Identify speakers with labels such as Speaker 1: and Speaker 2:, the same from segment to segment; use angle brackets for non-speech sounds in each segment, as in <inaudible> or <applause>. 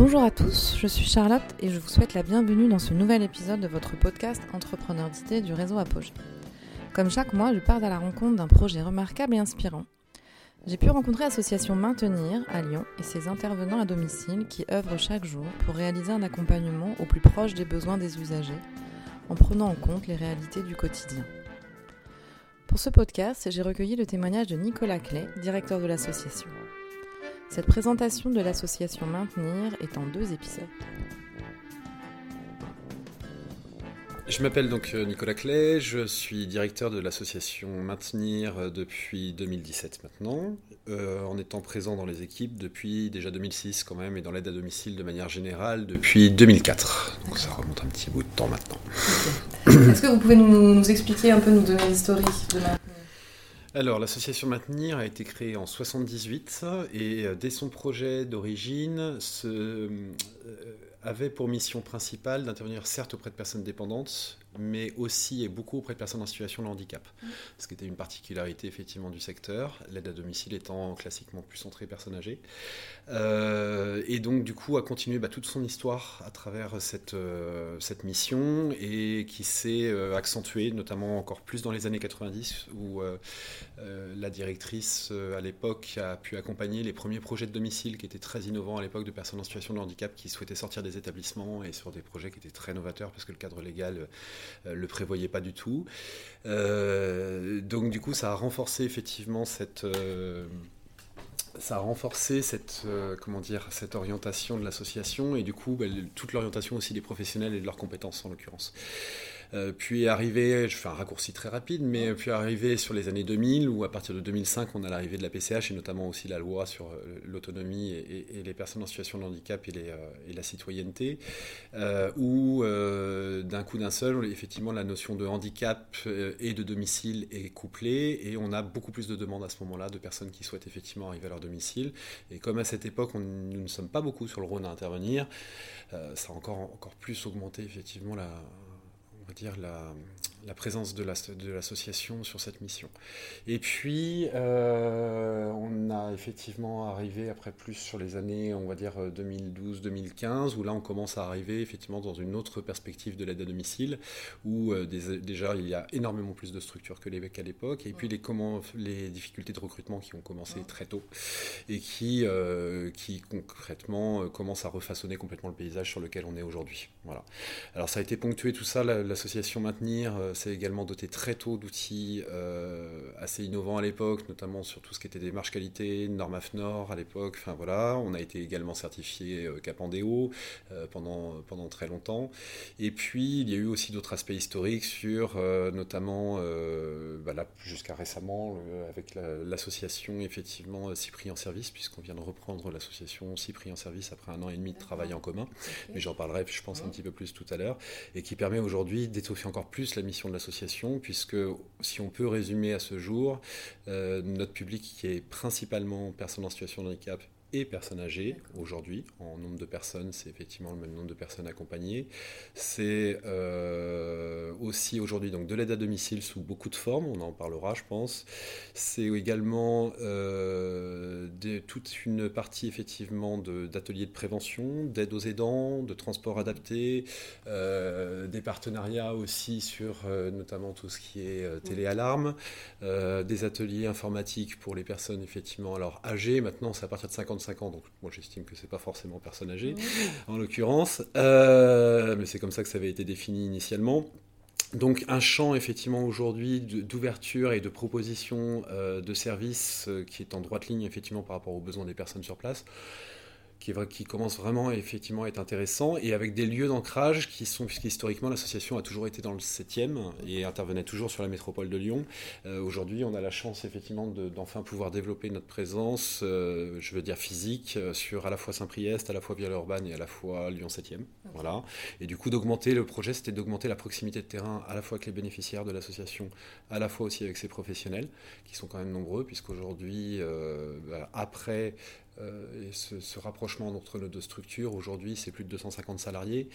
Speaker 1: Bonjour à tous, je suis Charlotte et je vous souhaite la bienvenue dans ce nouvel épisode de votre podcast Entrepreneur d'idées du réseau Apogée. Comme chaque mois, je pars à la rencontre d'un projet remarquable et inspirant. J'ai pu rencontrer l'association Maintenir à Lyon et ses intervenants à domicile qui œuvrent chaque jour pour réaliser un accompagnement au plus proche des besoins des usagers en prenant en compte les réalités du quotidien. Pour ce podcast, j'ai recueilli le témoignage de Nicolas Clay, directeur de l'association. Cette présentation de l'association Maintenir est en deux épisodes.
Speaker 2: Je m'appelle donc euh, Nicolas Clay, je suis directeur de l'association Maintenir euh, depuis 2017 maintenant, euh, en étant présent dans les équipes depuis déjà 2006 quand même, et dans l'aide à domicile de manière générale depuis 2004. Donc ça remonte un petit bout de temps maintenant.
Speaker 1: Est-ce que vous pouvez nous, nous, expliquer un peu, nous donner l'historique de Maintenir?
Speaker 2: Alors, l'association Maintenir a été créée en 78 et euh, dès son projet d'origine, euh, avait pour mission principale d'intervenir certes auprès de personnes dépendantes, mais aussi et beaucoup auprès de personnes en situation de handicap. Mmh. Ce qui était une particularité effectivement du secteur, l'aide à domicile étant classiquement plus centrée personnes âgées. Euh, et donc du coup a continué bah, toute son histoire à travers cette, euh, cette mission et qui s'est euh, accentuée notamment encore plus dans les années 90 où la directrice à l'époque a pu accompagner les premiers projets de domicile qui étaient très innovants à l'époque de personnes en situation de handicap qui souhaitaient sortir des établissements et sur des projets qui étaient très novateurs parce que le cadre légal le prévoyait pas du tout. Euh, donc du coup, ça a renforcé effectivement cette euh, ça renforcé cette, comment dire, cette orientation de l'association et du coup bah, toute l'orientation aussi des professionnels et de leurs compétences en l'occurrence. Euh, puis arrivé, je fais un raccourci très rapide, mais puis arrivé sur les années 2000, où à partir de 2005, on a l'arrivée de la PCH et notamment aussi la loi sur euh, l'autonomie et, les personnes en situation de handicap et, les, euh, et la citoyenneté, où d'un coup d'un seul, effectivement, la notion de handicap et de domicile est couplée et on a beaucoup plus de demandes à ce moment-là de personnes qui souhaitent effectivement arriver à leur domicile. Et comme à cette époque, on, nous ne sommes pas beaucoup sur le Rhône à intervenir, ça a encore, encore plus augmenté effectivement la dire, la, la présence de l'association la, de sur cette mission. Et puis, euh, on a effectivement arrivé après plus sur les années, on va dire 2012-2015, où là on commence à arriver effectivement dans une autre perspective de l'aide à domicile, où euh, déjà il y a énormément plus de structures que qu'à l'époque, et puis les, comment, les difficultés de recrutement qui ont commencé très tôt, et qui, euh, qui concrètement commencent à refaçonner complètement le paysage sur lequel on est aujourd'hui. Voilà. Alors ça a été ponctué tout ça, l'association Maintenir c'est également doté très tôt d'outils euh, assez innovants à l'époque, notamment sur tout ce qui était démarche qualité, normes AFNOR à l'époque. Enfin voilà, on a été également certifié euh, Capandéo euh, pendant, pendant très longtemps. Et puis il y a eu aussi d'autres aspects historiques sur notamment, bah jusqu'à récemment, avec l'association effectivement Cyprien Service, puisqu'on vient de reprendre l'association Cyprien Service après un an et demi de travail en commun. Mais j'en parlerai, je pense, un petit peu plus tout à l'heure, et qui permet aujourd'hui d'étoffer encore plus la mission de l'association, puisque si on peut résumer à ce jour, euh, notre public qui est principalement personnes en situation de handicap et personnes âgées aujourd'hui. En nombre de personnes, c'est effectivement le même nombre de personnes accompagnées. C'est euh, aussi aujourd'hui donc de l'aide à domicile sous beaucoup de formes, on en parlera je pense. C'est également euh, toute une partie effectivement d'ateliers de, prévention, d'aide aux aidants, de transport adapté, euh, des partenariats aussi sur notamment tout ce qui est téléalarme, des ateliers informatiques pour les personnes effectivement alors âgées. Maintenant, c'est à partir de 50 ans, donc moi j'estime que c'est pas forcément personne âgée en l'occurrence, euh, mais c'est comme ça que ça avait été défini initialement. Donc un champ effectivement aujourd'hui d'ouverture et de proposition euh, de services euh, qui est en droite ligne effectivement par rapport aux besoins des personnes sur place qui, qui commence vraiment effectivement à être intéressant et avec des lieux d'ancrage qui sont, puisque historiquement l'association a toujours été dans le 7e et intervenait toujours sur la métropole de Lyon. Euh, aujourd'hui, on a la chance effectivement d'enfin pouvoir développer notre présence, euh, je veux dire physique, euh, sur à la fois Saint-Priest, à la fois Villers-Urbaine et à la fois Lyon 7e. Voilà. Et du coup, d'augmenter le projet, c'était d'augmenter la proximité de terrain à la fois avec les bénéficiaires de l'association, à la fois aussi avec ses professionnels, qui sont quand même nombreux, puisqu'aujourd'hui, bah, après et ce, rapprochement entre nos deux structures. Aujourd'hui, c'est plus de 250 salariés.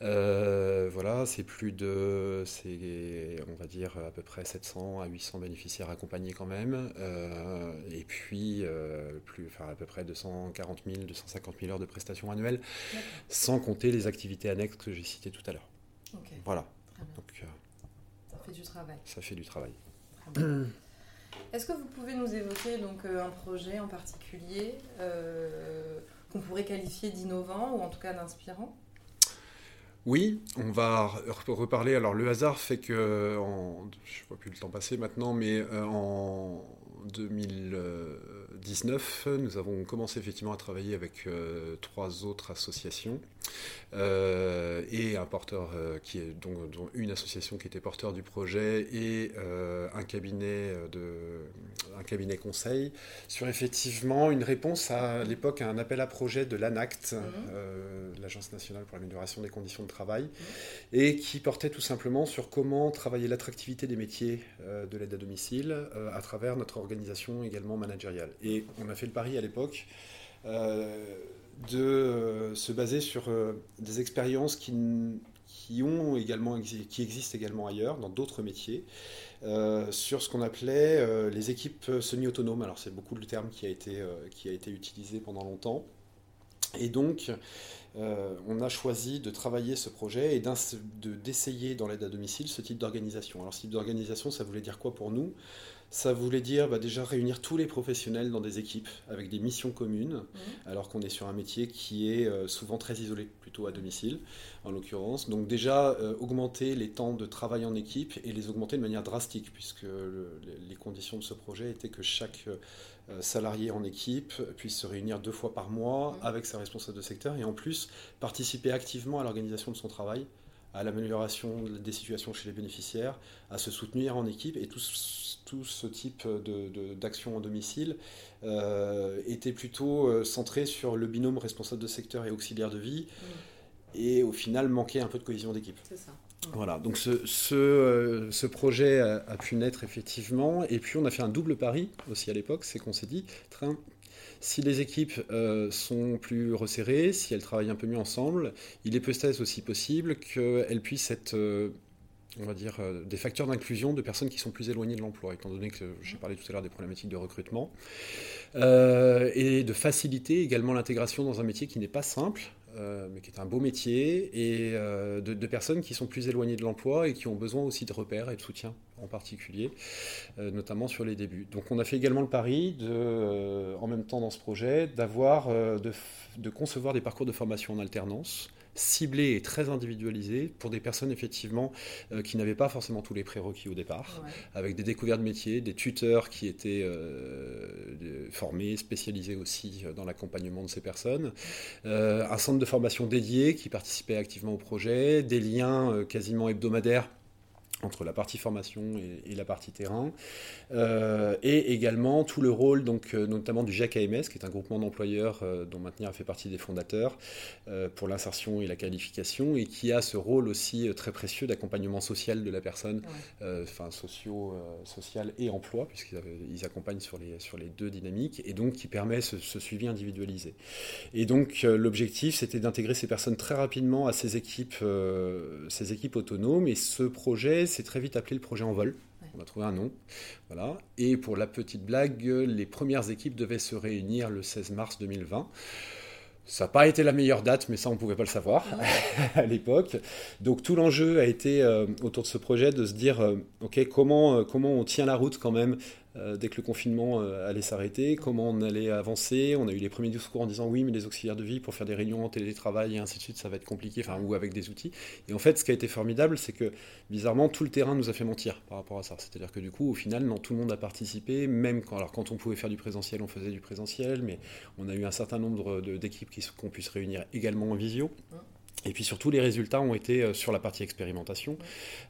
Speaker 2: Mmh. voilà, c'est plus de, c'est, on va dire, à peu près 700 à 800 bénéficiaires accompagnés quand même. et puis, plus, enfin, à peu près 240 000, 250 000 heures de prestations annuelles, sans compter les activités annexes que j'ai citées tout à l'heure. Voilà.
Speaker 1: Donc, ça fait du travail.
Speaker 2: Ça fait du travail. <clears throat>
Speaker 1: Est-ce que vous pouvez nous évoquer donc euh, un projet en particulier euh, qu'on pourrait qualifier d'innovant ou en tout cas d'inspirant?
Speaker 2: Oui, on va reparler. Alors le hasard fait que, en, je ne vois plus le temps passer maintenant, mais euh, en 2019, nous avons commencé effectivement à travailler avec trois autres associations euh, et un porteur euh, qui est donc, une association qui était porteur du projet et euh, un cabinet de un cabinet conseil sur effectivement une réponse à l'époque à un appel à projet de l'ANACT, mhm. l'Agence nationale pour l'amélioration des conditions de travail, mhm. et qui portait tout simplement sur comment travailler l'attractivité des métiers de l'aide à domicile à travers notre organisation également managériale. Et on a fait le pari à l'époque de euh, se baser sur euh, des expériences qui, existent également ailleurs, dans d'autres métiers, euh, sur ce qu'on appelait les équipes semi-autonomes. Alors c'est beaucoup le terme qui a été, qui a été utilisé pendant longtemps. Et donc, on a choisi de travailler ce projet et d'essayer dans l'aide à domicile ce type d'organisation. Alors ce type d'organisation, ça voulait dire quoi pour nous? Ça voulait dire bah, déjà réunir tous les professionnels dans des équipes avec des missions communes, mmh. alors qu'on est sur un métier qui est euh, souvent très isolé, plutôt à domicile en l'occurrence. Donc déjà euh, augmenter les temps de travail en équipe et les augmenter de manière drastique, puisque les conditions de ce projet étaient que chaque euh, salarié en équipe puisse se réunir deux fois par mois mmh. avec ses responsables de secteur et en plus participer activement à l'organisation de son travail à l'amélioration des situations chez les bénéficiaires, à se soutenir en équipe. Et tout, tout ce type d'action de, en domicile euh, était plutôt euh, centré sur le binôme responsable de secteur et auxiliaire de vie. Et au final manquait un peu de cohésion d'équipe.
Speaker 1: C'est ça.
Speaker 2: Voilà, donc ce, ce, euh, ce projet a, a, pu naître effectivement, et puis on a fait un double pari aussi à l'époque, c'est qu'on s'est dit, train, si les équipes euh, sont plus resserrées, si elles travaillent un peu mieux ensemble, il est peut-être aussi possible qu'elles puissent être, euh, on va dire, euh, des facteurs d'inclusion de personnes qui sont plus éloignées de l'emploi, étant donné que j'ai parlé tout à l'heure des problématiques de recrutement, et de faciliter également l'intégration dans un métier qui n'est pas simple, euh, mais qui est un beau métier, et euh, de, personnes qui sont plus éloignées de l'emploi et qui ont besoin aussi de repères et de soutien en particulier, euh, notamment sur les débuts. Donc on a fait également le pari, de, en même temps dans ce projet, de concevoir des parcours de formation en alternance ciblé et très individualisé pour des personnes effectivement euh, qui n'avaient pas forcément tous les prérequis au départ, avec des découvertes de métiers, des tuteurs qui étaient euh, formés, spécialisés aussi dans l'accompagnement de ces personnes, euh, un centre de formation dédié qui participait activement au projet, des liens quasiment hebdomadaires entre la partie formation et, la partie terrain, euh, et également tout le rôle, donc, euh, notamment du GAC-AMS, qui est un groupement d'employeurs euh, dont Maintenir fait partie des fondateurs, pour l'insertion et la qualification, et qui a ce rôle aussi très précieux d'accompagnement social de la personne, enfin socio, social et emploi, puisqu'ils accompagnent sur les, sur les deux dynamiques, et donc qui permet ce, ce suivi individualisé. Et donc l'objectif, c'était d'intégrer ces personnes très rapidement à ces équipes, ces équipes autonomes, et ce projet c'est très vite appelé le projet en vol. On a trouvé un nom. Voilà. Et pour la petite blague, les premières équipes devaient se réunir le 16 mars 2020. Ça n'a pas été la meilleure date, mais ça, on ne pouvait pas le savoir <laughs> à l'époque. Donc tout l'enjeu a été euh, autour de ce projet de se dire, euh, OK, comment, euh, comment on tient la route quand même euh, dès que le confinement euh, allait s'arrêter, comment on allait avancer. On a eu les premiers discours en disant oui, mais les auxiliaires de vie pour faire des réunions en télétravail et ainsi de suite, ça va être compliqué, enfin, ou avec des outils. Et en fait, ce qui a été formidable, c'est que bizarrement, tout le terrain nous a fait mentir par rapport à ça. C'est-à-dire que du coup, au final, tout le monde a participé, même quand, alors, quand on pouvait faire du présentiel, on faisait du présentiel, mais on a eu un certain nombre d'équipes qu'on puisse réunir également en visio. Et puis surtout, les résultats ont été, euh, sur la partie expérimentation,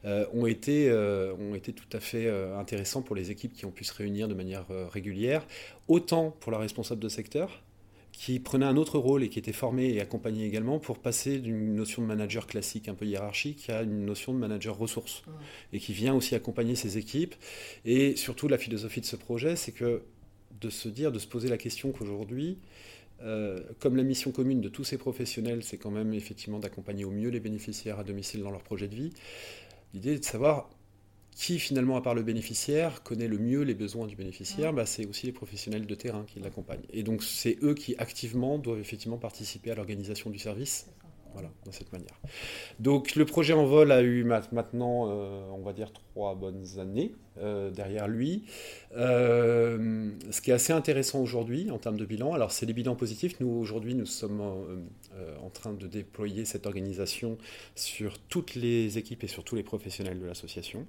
Speaker 2: euh, ont, été, euh, ont été tout à fait intéressants pour les équipes qui ont pu se réunir de manière régulière, autant pour la responsable de secteur, qui prenait un autre rôle et qui était formé et accompagné également pour passer d'une notion de manager classique un peu hiérarchique à une notion de manager ressources, et qui vient aussi accompagner ses équipes. Et surtout, la philosophie de ce projet, c'est que de se dire, de se poser la question qu'aujourd'hui, comme la mission commune de tous ces professionnels, c'est quand même effectivement d'accompagner au mieux les bénéficiaires à domicile dans leur projet de vie, l'idée est de savoir qui finalement, à part le bénéficiaire, connaît le mieux les besoins du bénéficiaire, bah, c'est aussi les professionnels de terrain qui l'accompagnent. Et donc c'est eux qui activement doivent effectivement participer à l'organisation du service. Voilà, de cette manière. Donc le projet en vol a eu maintenant, euh, on va dire, trois bonnes années euh, derrière lui. Euh, ce qui est assez intéressant aujourd'hui en termes de bilan, alors c'est les bilans positifs. Nous, aujourd'hui, nous sommes en train de déployer cette organisation sur toutes les équipes et sur tous les professionnels de l'association.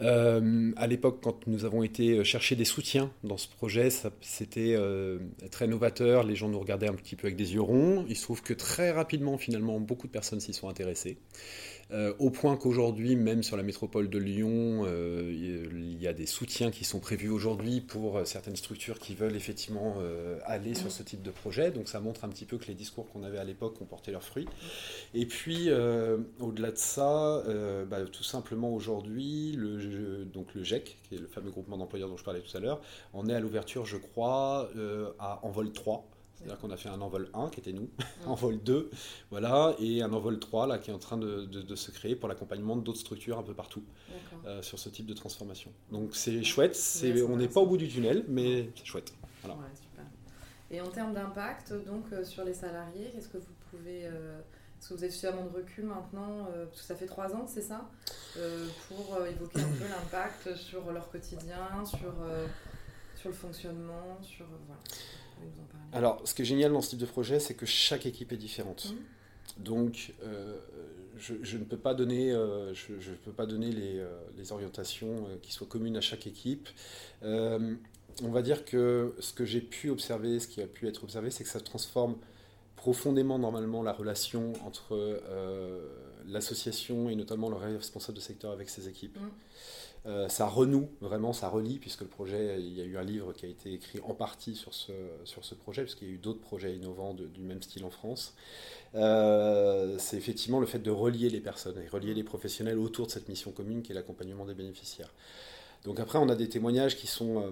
Speaker 2: Euh, à l'époque, quand nous avons été chercher des soutiens dans ce projet, c'était euh, très novateur. Les gens nous regardaient un petit peu avec des yeux ronds. Il se trouve que très rapidement, finalement, beaucoup de personnes s'y sont intéressées. Euh, au point qu'aujourd'hui, même sur la métropole de Lyon, euh, il y a des soutiens qui sont prévus aujourd'hui pour euh, certaines structures qui veulent effectivement aller sur ce type de projet. Donc ça montre un petit peu que les discours qu'on avait à l'époque ont porté leurs fruits. Et puis, au-delà de ça, bah, tout simplement aujourd'hui, le, le GEC, qui est le fameux groupement d'employeurs dont je parlais tout à l'heure, en est à l'ouverture, je crois, à, en vol 3. C'est-à-dire qu'on a fait un envol 1 qui était nous, <laughs> envol 2, voilà, et un envol 3 là, qui est en train de, de, se créer pour l'accompagnement d'autres structures un peu partout euh, sur ce type de transformation. Donc c'est chouette, c'est, on n'est pas au bout du tunnel, mais c'est chouette. Voilà. super.
Speaker 1: Et en termes d'impact, donc euh, sur les salariés, qu'est-ce que vous pouvez. Euh, est-ce que vous avez suffisamment de recul maintenant Parce que ça fait trois ans, c'est ça Pour évoquer un peu l'impact sur leur quotidien, sur, sur le fonctionnement, sur. Voilà.
Speaker 2: Alors, ce qui est génial dans ce type de projet, c'est que chaque équipe est différente. Mmh. Donc, euh, je, ne peux pas donner, euh, je, peux pas donner les, euh, les orientations qui soient communes à chaque équipe. on va dire que ce que j'ai pu observer, ce qui a pu être observé, c'est que ça transforme profondément normalement la relation entre l'association et notamment le responsable de secteur avec ses équipes. Mmh. Euh, ça renoue vraiment, ça relie, puisque le projet, il y a eu un livre qui a été écrit en partie sur ce, sur ce projet, puisqu'il y a eu d'autres projets innovants du même style en France. Euh, c'est effectivement le fait de relier les personnes et relier les professionnels autour de cette mission commune qui est l'accompagnement des bénéficiaires. Donc après, on a des témoignages qui sont... Euh,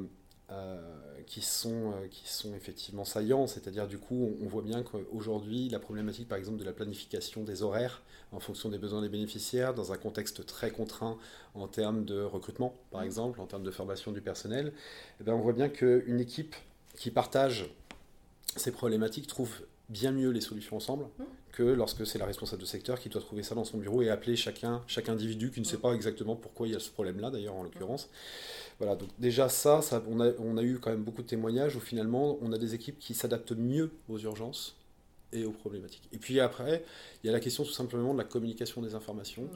Speaker 2: euh, qui, sont, euh, qui sont effectivement saillants. C'est-à-dire, du coup, on, voit bien qu'aujourd'hui, la problématique, par exemple, de la planification des horaires en fonction des besoins des bénéficiaires, dans un contexte très contraint en termes de recrutement, par mmh. exemple, en termes de formation du personnel, eh bien, on voit bien qu'une équipe qui partage ces problématiques trouve bien mieux les solutions ensemble mmh. que lorsque c'est la responsable de secteur qui doit trouver ça dans son bureau et appeler chacun, chaque individu qui ne sait mmh. pas exactement pourquoi il y a ce problème-là, d'ailleurs, en l'occurrence. Voilà, donc déjà ça, ça on, a, on, a, eu quand même beaucoup de témoignages où finalement on a des équipes qui s'adaptent mieux aux urgences et aux problématiques. Et puis après, il y a la question tout simplement de la communication des informations.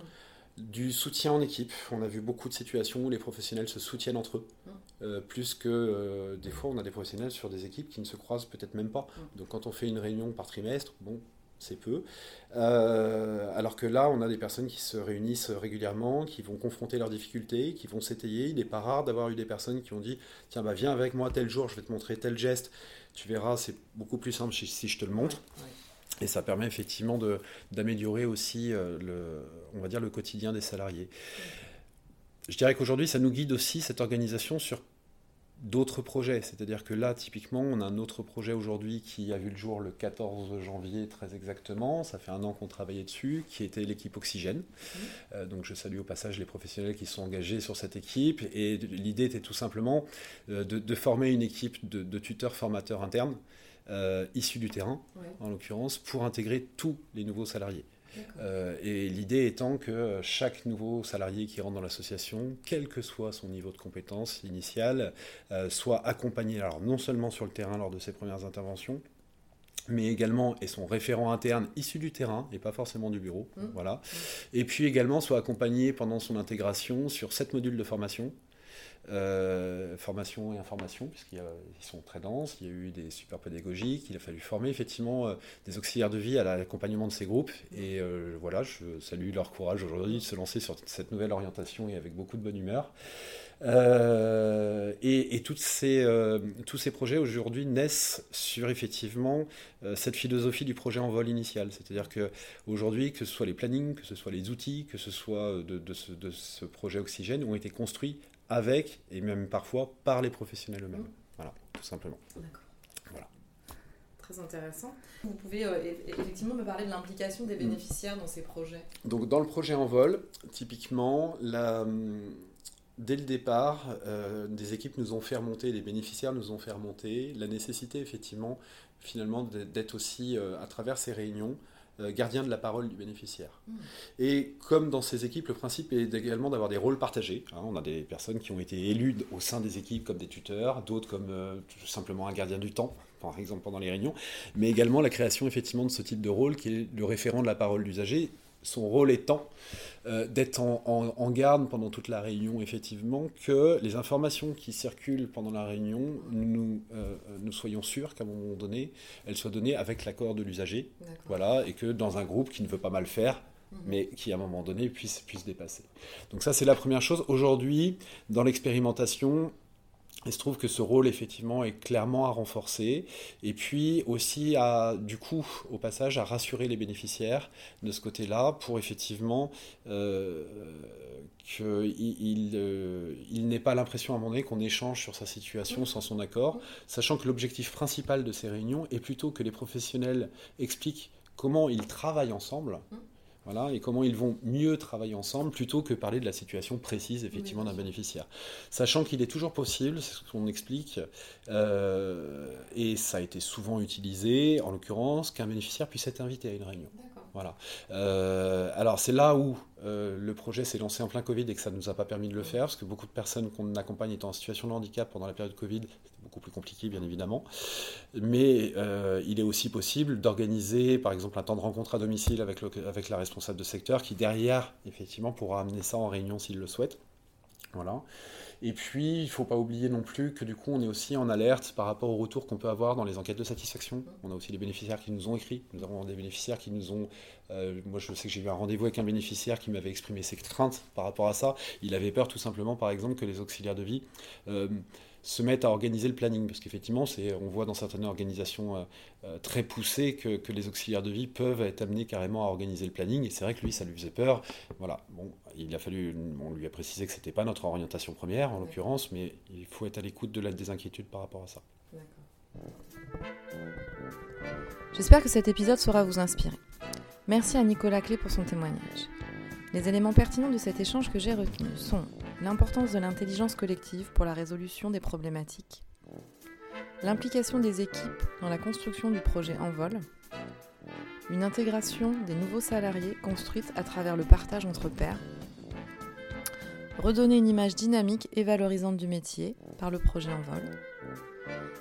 Speaker 2: Du soutien en équipe. On a vu beaucoup de situations où les professionnels se soutiennent entre eux, mmh. euh, plus que euh, des fois on a des professionnels sur des équipes qui ne se croisent peut-être même pas. Mmh. Donc quand on fait une réunion par trimestre, bon, c'est peu. Euh, alors que là, on a des personnes qui se réunissent régulièrement, qui vont confronter leurs difficultés, qui vont s'étayer. Il n'est pas rare d'avoir eu des personnes qui ont dit Tiens, bah, viens avec moi tel jour, je vais te montrer tel geste. Tu verras, c'est beaucoup plus simple si, je te le montre. Et ça permet effectivement d'améliorer aussi euh, le, on va dire, le quotidien des salariés. Je dirais qu'aujourd'hui, ça nous guide aussi cette organisation sur d'autres projets. C'est-à-dire que là, typiquement, on a un autre projet aujourd'hui qui a vu le jour le 14 janvier très exactement. Ça fait un an qu'on travaillait dessus, qui était l'équipe Oxygène. Mmh. Euh, donc je salue au passage les professionnels qui sont engagés sur cette équipe. Et l'idée était tout simplement euh, de, former une équipe de, de tuteurs formateurs internes euh, issus du terrain, en l'occurrence, pour intégrer tous les nouveaux salariés. Euh, et l'idée étant que chaque nouveau salarié qui rentre dans l'association, quel que soit son niveau de compétence initiale, euh, soit accompagné alors non seulement sur le terrain lors de ses premières interventions, mais également et son référent interne issu du terrain et pas forcément du bureau, mmh. voilà. Mmh. Et puis également soit accompagné pendant son intégration sur sept modules de formation euh, formation et information, puisqu'ils sont très denses, il y a eu des super pédagogiques, il a fallu former effectivement euh, des auxiliaires de vie à l'accompagnement de ces groupes. Et euh, voilà, je salue leur courage aujourd'hui de se lancer sur cette nouvelle orientation et avec beaucoup de bonne humeur. et, tous ces projets aujourd'hui naissent sur effectivement cette philosophie du projet en vol initial. C'est-à-dire qu'aujourd'hui, que ce soit les plannings, que ce soit les outils, que ce soit de, ce, de ce projet Oxygène, ont été construits avec et même parfois par les professionnels eux-mêmes. Mmh. Voilà, tout simplement.
Speaker 1: D'accord. Voilà. Très intéressant. Vous pouvez euh, effectivement me parler de l'implication des mmh. bénéficiaires dans ces projets?
Speaker 2: Donc dans le projet en vol, typiquement, la, dès le départ, euh, des équipes nous ont fait remonter, les bénéficiaires nous ont fait remonter la nécessité effectivement finalement d'être aussi à travers ces réunions euh, gardien de la parole du bénéficiaire. Hmm. Et comme dans ces équipes, le principe est également d'avoir des rôles partagés. Hein. on a des personnes qui ont été élues au sein des équipes comme des tuteurs, d'autres comme euh, tout simplement un gardien du temps, par exemple pendant les réunions, mais également la création effectivement de ce type de rôle qui est le référent de la parole d'usager son rôle étant euh, d'être en, garde pendant toute la réunion, effectivement, que les informations qui circulent pendant la réunion, nous, euh, nous soyons sûrs qu'à un moment donné, elles soient données avec l'accord de l'usager. Voilà, et que dans un groupe qui ne veut pas mal faire, mhm. mais qui à un moment donné puisse, puisse dépasser. Donc ça, c'est la première chose. Aujourd'hui, dans l'expérimentation, il se trouve que ce rôle, effectivement, est clairement à renforcer. Et puis aussi, à, du coup, au passage, à rassurer les bénéficiaires de ce côté-là pour effectivement euh, qu'il euh, n'ait pas l'impression à un moment donné qu'on échange sur sa situation sans son accord, sachant que l'objectif principal de ces réunions est plutôt que les professionnels expliquent comment ils travaillent ensemble. Voilà, et comment ils vont mieux travailler ensemble plutôt que parler de la situation précise effectivement d'un bénéficiaire. Sachant qu'il est toujours possible, c'est ce qu'on explique, euh, et ça a été souvent utilisé en l'occurrence, qu'un bénéficiaire puisse être invité à une réunion. Voilà. Euh, alors c'est là où euh, le projet s'est lancé en plein Covid et que ça ne nous a pas permis de le faire, parce que beaucoup de personnes qu'on accompagne étant en situation de handicap pendant la période Covid, c'était beaucoup plus compliqué bien évidemment. Mais euh, il est aussi possible d'organiser par exemple un temps de rencontre à domicile avec, avec la responsable de secteur qui derrière effectivement pourra amener ça en réunion s'il le souhaite. Voilà. Et puis, il ne faut pas oublier non plus que du coup, on est aussi en alerte par rapport au retour qu'on peut avoir dans les enquêtes de satisfaction. On a aussi les bénéficiaires qui nous ont écrit. Nous avons des bénéficiaires qui nous ont... Euh, moi, je sais que j'ai eu un rendez-vous avec un bénéficiaire qui m'avait exprimé ses craintes par rapport à ça. Il avait peur tout simplement, par exemple, que les auxiliaires de vie... Euh, se mettent à organiser le planning, parce qu'effectivement, on voit dans certaines organisations euh, euh, très poussées que, les auxiliaires de vie peuvent être amenés carrément à organiser le planning, et c'est vrai que lui, ça lui faisait peur. Voilà, bon, il a fallu, on lui a précisé que c'était pas notre orientation première, en l'occurrence, mais il faut être à l'écoute de la, des inquiétudes par rapport à ça.
Speaker 1: J'espère que cet épisode saura vous inspirer. Merci à Nicolas Clé pour son témoignage. Les éléments pertinents de cet échange que j'ai retenus sont l'importance de l'intelligence collective pour la résolution des problématiques, l'implication des équipes dans la construction du projet Envol, une intégration des nouveaux salariés construite à travers le partage entre pairs, redonner une image dynamique et valorisante du métier par le projet Envol,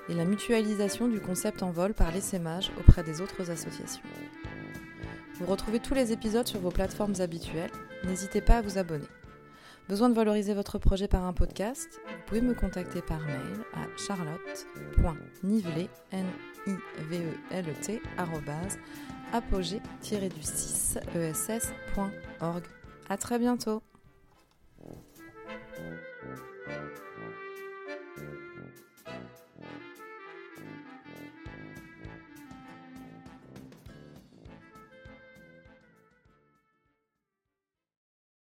Speaker 1: et la mutualisation du concept Envol par l'essaimage auprès des autres associations. Vous retrouvez tous les épisodes sur vos plateformes habituelles. N'hésitez pas à vous abonner. Besoin de valoriser votre projet par un podcast? Vous pouvez me contacter par mail à charlotte.nivelet, n i v e l t apogée-du-6 ess.org. À très bientôt.